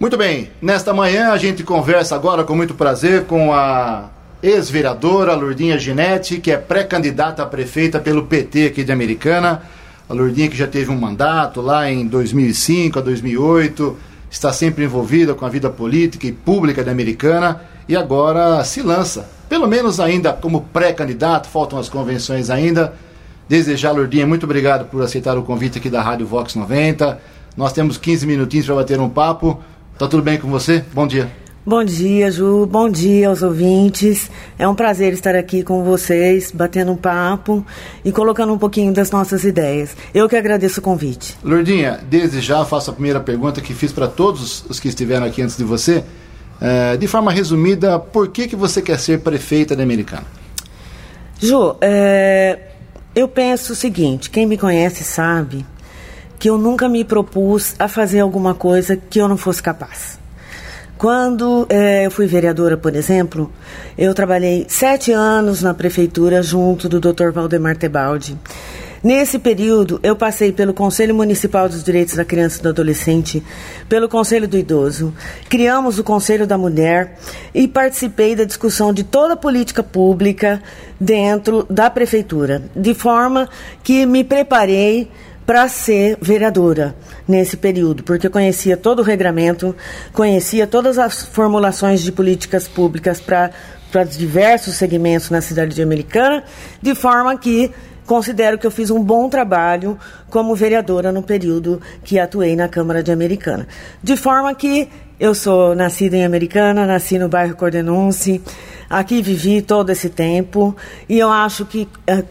Muito bem, nesta manhã a gente conversa agora com muito prazer com a ex-vereadora Lourdinha Ginetti, que é pré-candidata a prefeita pelo PT aqui de Americana. A Lourdinha que já teve um mandato lá em 2005 a 2008, está sempre envolvida com a vida política e pública de Americana e agora se lança, pelo menos ainda como pré-candidato, faltam as convenções ainda. Desejar, Lourdinha, muito obrigado por aceitar o convite aqui da Rádio Vox 90. Nós temos 15 minutinhos para bater um papo. Tá tudo bem com você? Bom dia. Bom dia, Ju. Bom dia aos ouvintes. É um prazer estar aqui com vocês, batendo um papo e colocando um pouquinho das nossas ideias. Eu que agradeço o convite. Lourdinha, desde já faço a primeira pergunta que fiz para todos os que estiveram aqui antes de você. É, de forma resumida, por que, que você quer ser prefeita da Americana? Ju, é, eu penso o seguinte: quem me conhece sabe que eu nunca me propus a fazer alguma coisa que eu não fosse capaz. Quando é, eu fui vereadora, por exemplo, eu trabalhei sete anos na prefeitura junto do Dr. Valdemar Tebaldi. Nesse período, eu passei pelo Conselho Municipal dos Direitos da Criança e do Adolescente, pelo Conselho do Idoso, criamos o Conselho da Mulher e participei da discussão de toda a política pública dentro da prefeitura, de forma que me preparei para ser vereadora nesse período, porque conhecia todo o regramento, conhecia todas as formulações de políticas públicas para diversos segmentos na cidade de Americana, de forma que considero que eu fiz um bom trabalho como vereadora no período que atuei na Câmara de Americana. De forma que eu sou nascida em Americana, nasci no bairro Cordenunce, aqui vivi todo esse tempo e eu acho que eh,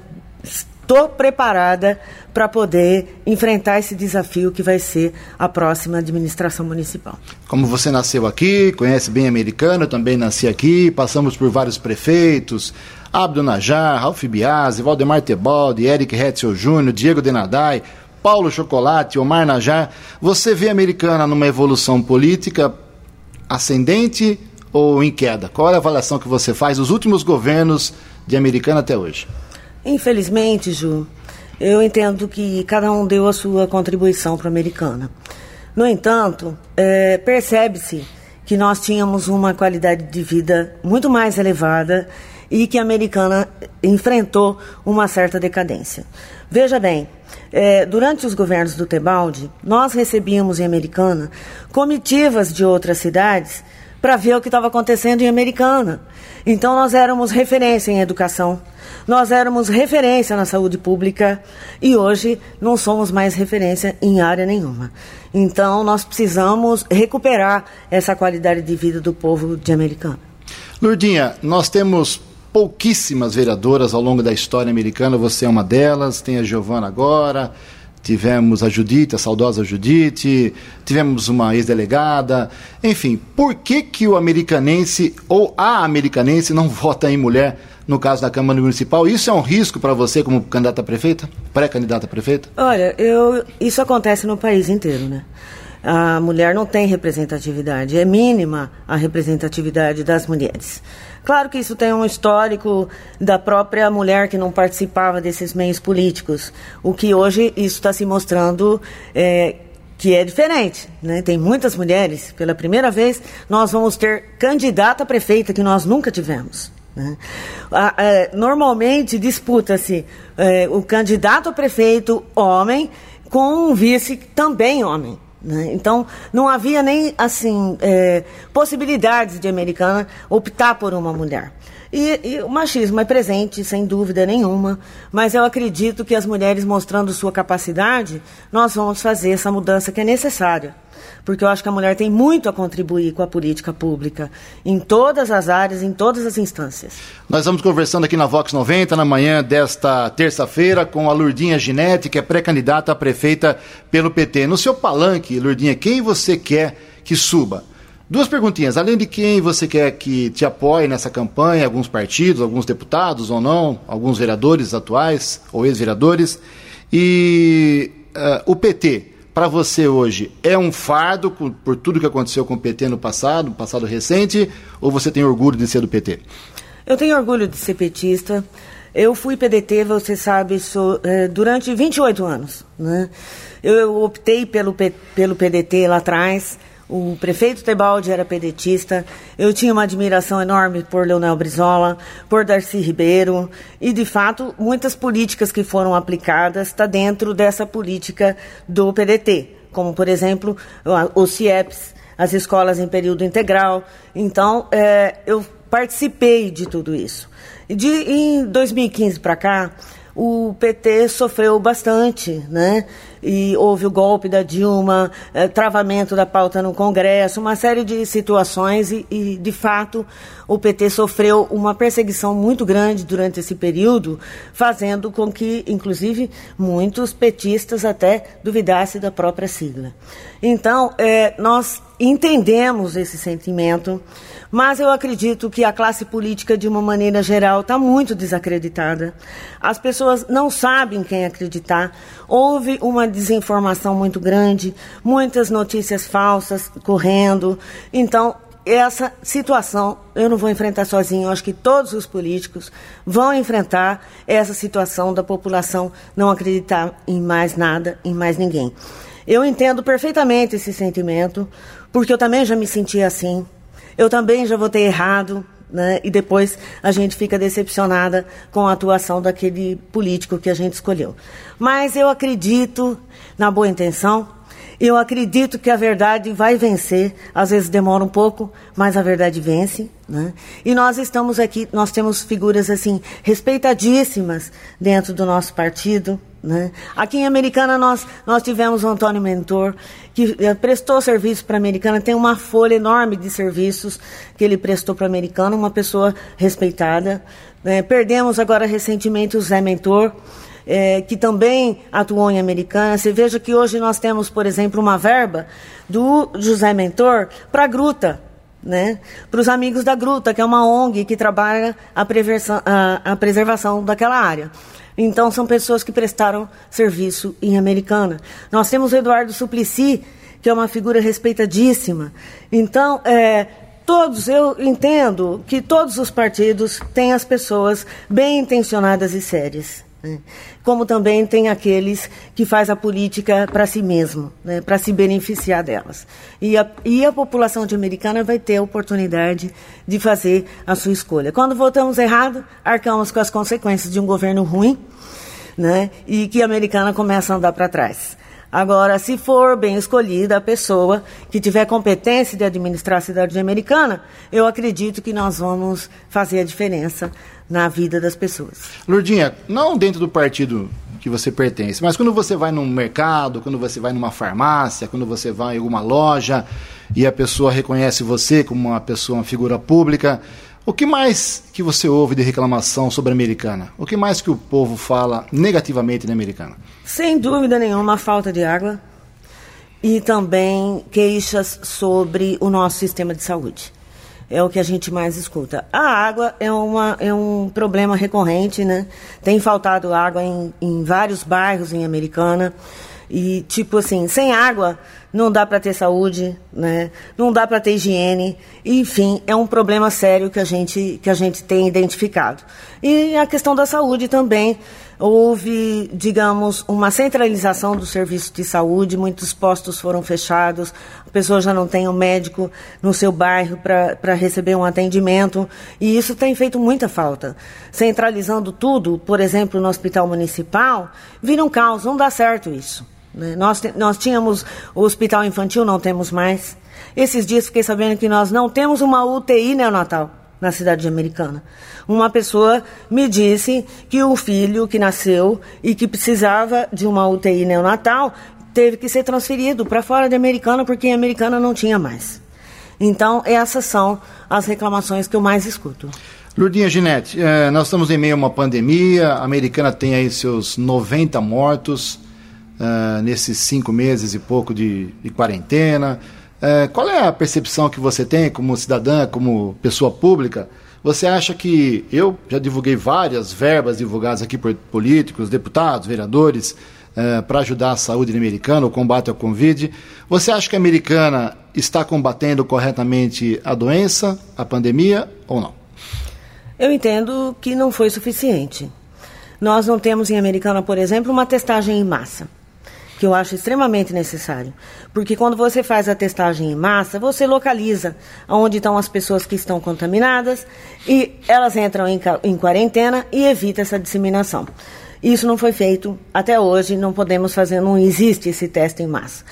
estou preparada para poder enfrentar esse desafio que vai ser a próxima administração municipal. Como você nasceu aqui, conhece bem americano, também nasci aqui, passamos por vários prefeitos, Abdo Najar, Ralph Biasi, Valdemar Tebaldi, Eric Hetzel Júnior, Diego Denadai, Paulo Chocolate, Omar Najar. Você vê a americana numa evolução política ascendente ou em queda? Qual é a avaliação que você faz dos últimos governos de americana até hoje? Infelizmente, Ju, eu entendo que cada um deu a sua contribuição para a americana. No entanto, é, percebe-se que nós tínhamos uma qualidade de vida muito mais elevada e que a americana enfrentou uma certa decadência. Veja bem, é, durante os governos do Tebaldi, nós recebíamos em Americana comitivas de outras cidades para ver o que estava acontecendo em Americana. Então nós éramos referência em educação, nós éramos referência na saúde pública e hoje não somos mais referência em área nenhuma. Então nós precisamos recuperar essa qualidade de vida do povo de Americana. Lurdinha, nós temos pouquíssimas vereadoras ao longo da história americana, você é uma delas, tem a Giovana agora, tivemos a Judite, a saudosa Judite, tivemos uma ex-delegada, enfim, por que que o americanense ou a americanense não vota em mulher no caso da Câmara Municipal? Isso é um risco para você como candidata a prefeita, pré-candidata a prefeita? Olha, eu, isso acontece no país inteiro, né? A mulher não tem representatividade, é mínima a representatividade das mulheres. Claro que isso tem um histórico da própria mulher que não participava desses meios políticos, o que hoje isso está se mostrando é, que é diferente. Né? Tem muitas mulheres, pela primeira vez, nós vamos ter candidata a prefeita que nós nunca tivemos. Né? É, normalmente disputa-se é, o candidato a prefeito homem com um vice também homem. Né? Então, não havia nem assim é, possibilidades de americana optar por uma mulher. E, e, o machismo é presente, sem dúvida nenhuma, mas eu acredito que as mulheres mostrando sua capacidade, nós vamos fazer essa mudança que é necessária porque eu acho que a mulher tem muito a contribuir com a política pública, em todas as áreas, em todas as instâncias. Nós vamos conversando aqui na Vox 90, na manhã desta terça-feira, com a Lurdinha Ginete, que é pré-candidata a prefeita pelo PT. No seu palanque, Lurdinha, quem você quer que suba? Duas perguntinhas. Além de quem você quer que te apoie nessa campanha, alguns partidos, alguns deputados ou não, alguns vereadores atuais ou ex-vereadores, e uh, o PT para você hoje é um fardo por tudo que aconteceu com o PT no passado, no passado recente, ou você tem orgulho de ser do PT? Eu tenho orgulho de ser petista. Eu fui PDT, você sabe, sou, é, durante 28 anos. Né? Eu, eu optei pelo, pelo PDT lá atrás, O prefeito Tebaldi era pedetista. Eu tinha uma admiração enorme por Leonel Brizola, por Darcy Ribeiro. E, de fato, muitas políticas que foram aplicadas estão tá dentro dessa política do PDT. Como, por exemplo, os CIEPs, as escolas em período integral. Então, é, eu participei de tudo isso. De, em 2015 para cá, o PT sofreu bastante, né? E houve o golpe da Dilma, é, travamento da pauta no Congresso, uma série de situações e, e, de fato, o PT sofreu uma perseguição muito grande durante esse período, fazendo com que, inclusive, muitos petistas até duvidassem da própria sigla. Então, é, nós entendemos esse sentimento. Mas eu acredito que a classe política, de uma maneira geral, está muito desacreditada. As pessoas não sabem quem acreditar. Houve uma desinformação muito grande, muitas notícias falsas correndo. Então, essa situação eu não vou enfrentar sozinho. Eu acho que todos os políticos vão enfrentar essa situação da população não acreditar em mais nada, em mais ninguém. Eu entendo perfeitamente esse sentimento, porque eu também já me senti assim eu também já votei errado, né? E depois a gente fica decepcionada com a atuação daquele político que a gente escolheu. Mas eu acredito na boa intenção. Eu acredito que a verdade vai vencer. Às vezes demora um pouco, mas a verdade vence. Né? E nós estamos aqui, nós temos figuras assim respeitadíssimas dentro do nosso partido. Né? Aqui em Americana nós, nós tivemos o Antônio Mentor, que eh, prestou serviço para a Americana, tem uma folha enorme de serviços que ele prestou para a Americana, uma pessoa respeitada. Né? Perdemos agora recentemente o Zé Mentor, é, que também atuou em Americana. Você veja que hoje nós temos, por exemplo, uma verba do José Mentor para a Gruta, né? para os amigos da Gruta, que é uma ONG que trabalha a, a, a preservação daquela área. Então, são pessoas que prestaram serviço em Americana. Nós temos o Eduardo Suplicy, que é uma figura respeitadíssima. Então, é, todos, eu entendo que todos os partidos têm as pessoas bem intencionadas e sérias. Né? Como também tem aqueles que faz a política para si mesmo, né? para se beneficiar delas. E a, e a população de americana vai ter a oportunidade de fazer a sua escolha. Quando votamos errado, arcamos com as consequências de um governo ruim né? e que a americana começa a andar para trás. Agora, se for bem escolhida a pessoa que tiver competência de administrar a cidade americana, eu acredito que nós vamos fazer a diferença na vida das pessoas. Lourdinha, não dentro do partido que você pertence, mas quando você vai num mercado, quando você vai numa farmácia, quando você vai em alguma loja e a pessoa reconhece você como uma pessoa, uma figura pública, o que mais que você ouve de reclamação sobre a americana? O que mais que o povo fala negativamente na americana? Sem dúvida nenhuma, a falta de água e também queixas sobre o nosso sistema de saúde. É o que a gente mais escuta. A água é, uma, é um problema recorrente, né? Tem faltado água em, em vários bairros em Americana. E, tipo assim, sem água não dá para ter saúde, né? não dá para ter higiene. Enfim, é um problema sério que a, gente, que a gente tem identificado. E a questão da saúde também. Houve, digamos, uma centralização do serviço de saúde, muitos postos foram fechados, a pessoa já não tem um médico no seu bairro para receber um atendimento, e isso tem feito muita falta. Centralizando tudo, por exemplo, no hospital municipal, vira um caos, não dá certo isso. Né? Nós, nós tínhamos o hospital infantil, não temos mais. Esses dias fiquei sabendo que nós não temos uma UTI neonatal na cidade americana. Uma pessoa me disse que o filho que nasceu e que precisava de uma UTI neonatal teve que ser transferido para fora de Americana porque em Americana não tinha mais. Então, essas são as reclamações que eu mais escuto. Lourdinha Ginete, eh, nós estamos em meio a uma pandemia, a americana tem aí seus 90 mortos, uh, nesses cinco meses e pouco de, de quarentena. Uh, qual é a percepção que você tem como cidadã, como pessoa pública? Você acha que eu já divulguei várias verbas divulgadas aqui por políticos, deputados, vereadores, uh, para ajudar a saúde americana, o combate ao Covid. Você acha que a americana está combatendo corretamente a doença, a pandemia ou não? Eu entendo que não foi suficiente. Nós não temos em Americana, por exemplo, uma testagem em massa. Que eu acho extremamente necessário. Porque quando você faz a testagem em massa, você localiza onde estão as pessoas que estão contaminadas e elas entram em, em quarentena e evita essa disseminação. Isso não foi feito até hoje, não podemos fazer, não existe esse teste em massa.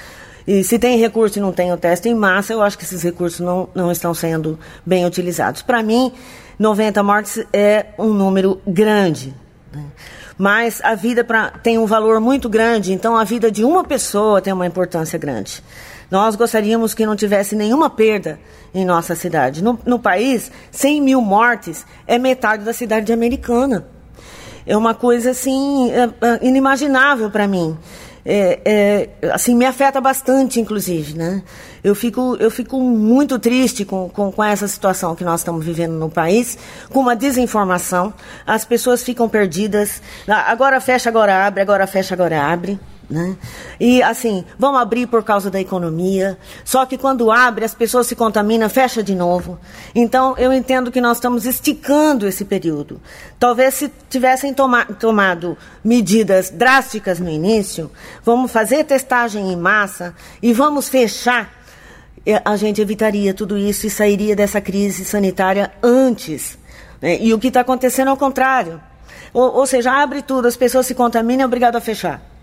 E se tem recurso e não tem o teste em massa, eu acho que esses recursos não, não estão sendo bem utilizados. Para mim, 90 mortes é um número grande. Né? Mas a vida pra, tem um valor muito grande, então a vida de uma pessoa tem uma importância grande. Nós gostaríamos que não tivesse nenhuma perda em nossa cidade. No, no país, 100 mil mortes é metade da cidade americana. É uma coisa assim é, é, inimaginável para mim é, é, assim, me afeta bastante, inclusive, né? Eu fico, eu fico muito triste com, com, com, essa situação que nós estamos vivendo no país, com uma desinformação, as pessoas ficam perdidas, agora fecha, agora abre, agora fecha, agora abre. Né? E assim, vão abrir por causa da economia, só que quando abre as pessoas se contaminam, fecha de novo. Então eu entendo que nós estamos esticando esse período. Talvez se tivessem toma tomado medidas drásticas no início, vamos fazer testagem em massa e vamos fechar, a gente evitaria tudo isso e sairia dessa crise sanitária antes. Né? E o que está acontecendo é o contrário. Ou, ou seja, abre tudo, as pessoas se contaminam, é obrigado a fechar.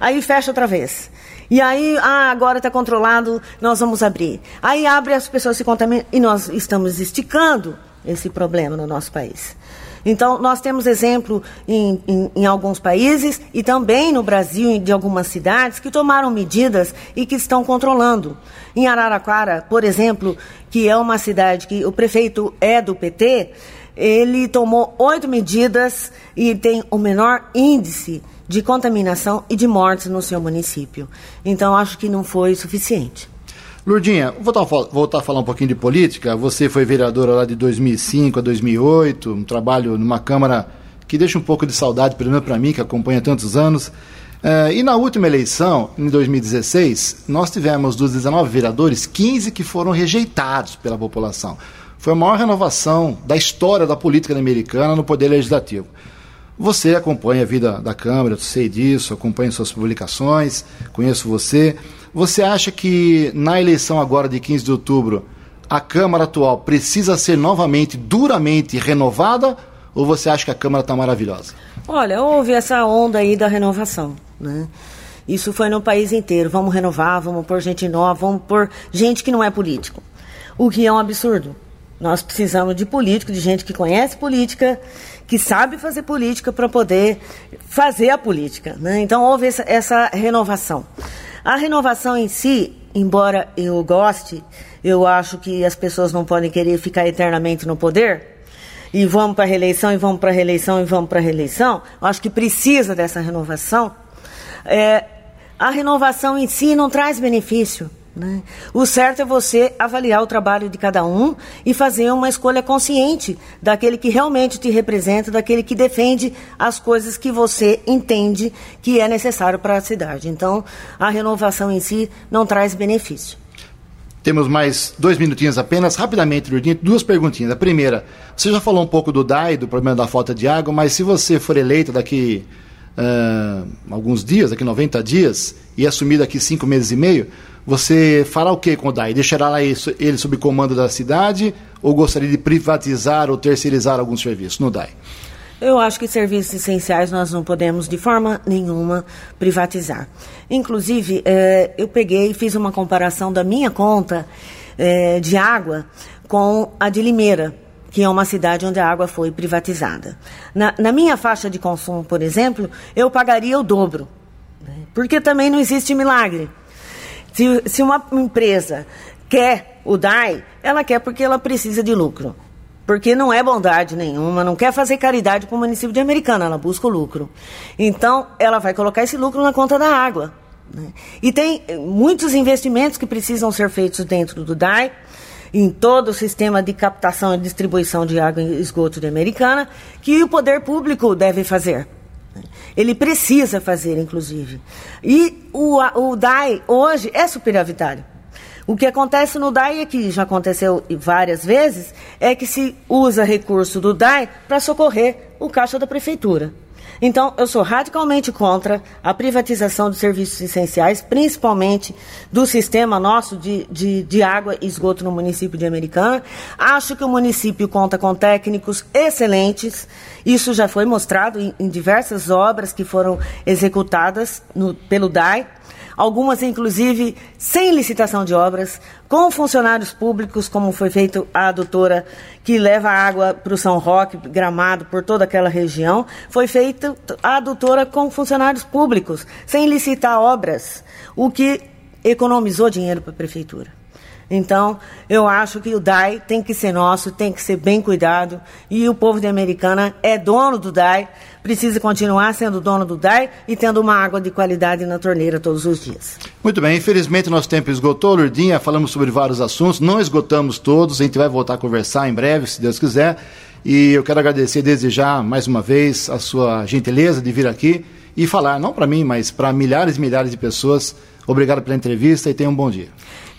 Aí fecha outra vez. E aí, ah, agora está controlado, nós vamos abrir. Aí abre, as pessoas se contaminam e nós estamos esticando esse problema no nosso país. Então, nós temos exemplo em, em, em, alguns países e também no Brasil, de algumas cidades, que tomaram medidas e que estão controlando. Em Araraquara, por exemplo, que é uma cidade que o prefeito é do PT, ele tomou oito medidas e tem o menor índice de contaminação e de mortes no seu município. Então, acho que não foi suficiente. Lurdinha, voltar, voltar a falar um pouquinho de política. Você foi vereadora lá de 2005 a 2008, um trabalho numa Câmara que deixa um pouco de saudade, pelo menos para mim, que acompanha tantos anos. Uh, e na última eleição, em 2016, nós tivemos dos 19 vereadores, 15 que foram rejeitados pela população. Foi a maior renovação da história da política americana no poder legislativo. Você acompanha a vida da Câmara, eu sei disso, acompanho suas publicações, conheço você. Você acha que na eleição agora de 15 de outubro, a Câmara atual precisa ser novamente, duramente renovada? Ou você acha que a Câmara está maravilhosa? Olha, houve essa onda aí da renovação, né? Isso foi no país inteiro. Vamos renovar, vamos pôr gente nova, vamos pôr gente que não é político. O que é um absurdo. Nós precisamos de político, de gente que conhece política, que sabe fazer política para poder fazer a política. Né? Então houve essa, essa renovação. A renovação em si, embora eu goste, eu acho que as pessoas não podem querer ficar eternamente no poder. E vamos para a reeleição, e vamos para a reeleição, e vamos para a reeleição. Acho que precisa dessa renovação. É, a renovação em si não traz benefício. Né? O certo é você avaliar o trabalho de cada um e fazer uma escolha consciente daquele que realmente te representa, daquele que defende as coisas que você entende que é necessário para a cidade. Então, a renovação em si não traz benefício. Temos mais dois minutinhos apenas. Rapidamente, Lourdinha, duas perguntinhas. A primeira, você já falou um pouco do DAI, do problema da falta de água, mas se você for eleito daqui uh, alguns dias, daqui 90 dias, e assumir daqui cinco meses e meio, você fará o que com o DAI? Deixará ele sob comando da cidade ou gostaria de privatizar ou terceirizar alguns serviços no DAI? Eu acho que serviços essenciais nós não podemos de forma nenhuma privatizar. Inclusive, eh, eu peguei e fiz uma comparação da minha conta eh, de água com a de Limeira, que é uma cidade onde a água foi privatizada. Na, na minha faixa de consumo, por exemplo, eu pagaria o dobro, né? porque também não existe milagre. Se, se uma empresa quer o DAI, ela quer porque ela precisa de lucro. Porque não é bondade nenhuma, não quer fazer caridade para o município de Americana, ela busca o lucro. Então, ela vai colocar esse lucro na conta da água. Né? E tem muitos investimentos que precisam ser feitos dentro do DAI, em todo o sistema de captação e distribuição de água e esgoto de Americana, que o poder público deve fazer. Ele precisa fazer, inclusive. E o, o DAI hoje é superavitário. O que acontece no DAI, é que já aconteceu várias vezes, é que se usa recurso do DAI para socorrer o caixa da prefeitura. Então, eu sou radicalmente contra a privatização dos serviços essenciais, principalmente do sistema nosso de, de, de, água e esgoto no município de Americana. Acho que o município conta com técnicos excelentes. Isso já foi mostrado em, em diversas obras que foram executadas no, pelo DAI algumas inclusive sem licitação de obras, com funcionários públicos, como foi feito a adutora que leva água para o São Roque, Gramado, por toda aquela região, foi feita a adutora com funcionários públicos, sem licitar obras, o que economizou dinheiro para a prefeitura. Então, eu acho que o DAI tem que ser nosso, tem que ser bem cuidado, e o povo de Americana é dono do DAI, precisa continuar sendo dono do DAI e tendo uma água de qualidade na torneira todos os dias. Muito bem, infelizmente nosso tempo esgotou, Lourdinha, falamos sobre vários assuntos, não esgotamos todos, a gente vai voltar a conversar em breve, se Deus quiser, e eu quero agradecer desde já, mais uma vez, a sua gentileza de vir aqui e falar, não para mim, mas para milhares e milhares de pessoas. Obrigado pela entrevista e tenha um bom dia.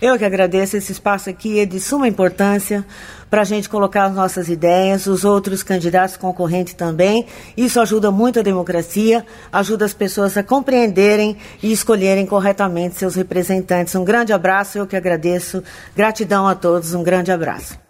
Eu que agradeço esse espaço aqui, é de suma importância para a gente colocar as nossas ideias, os outros candidatos concorrentes também. Isso ajuda muito a democracia, ajuda as pessoas a compreenderem e escolherem corretamente seus representantes. Um grande abraço, eu que agradeço. Gratidão a todos, um grande abraço.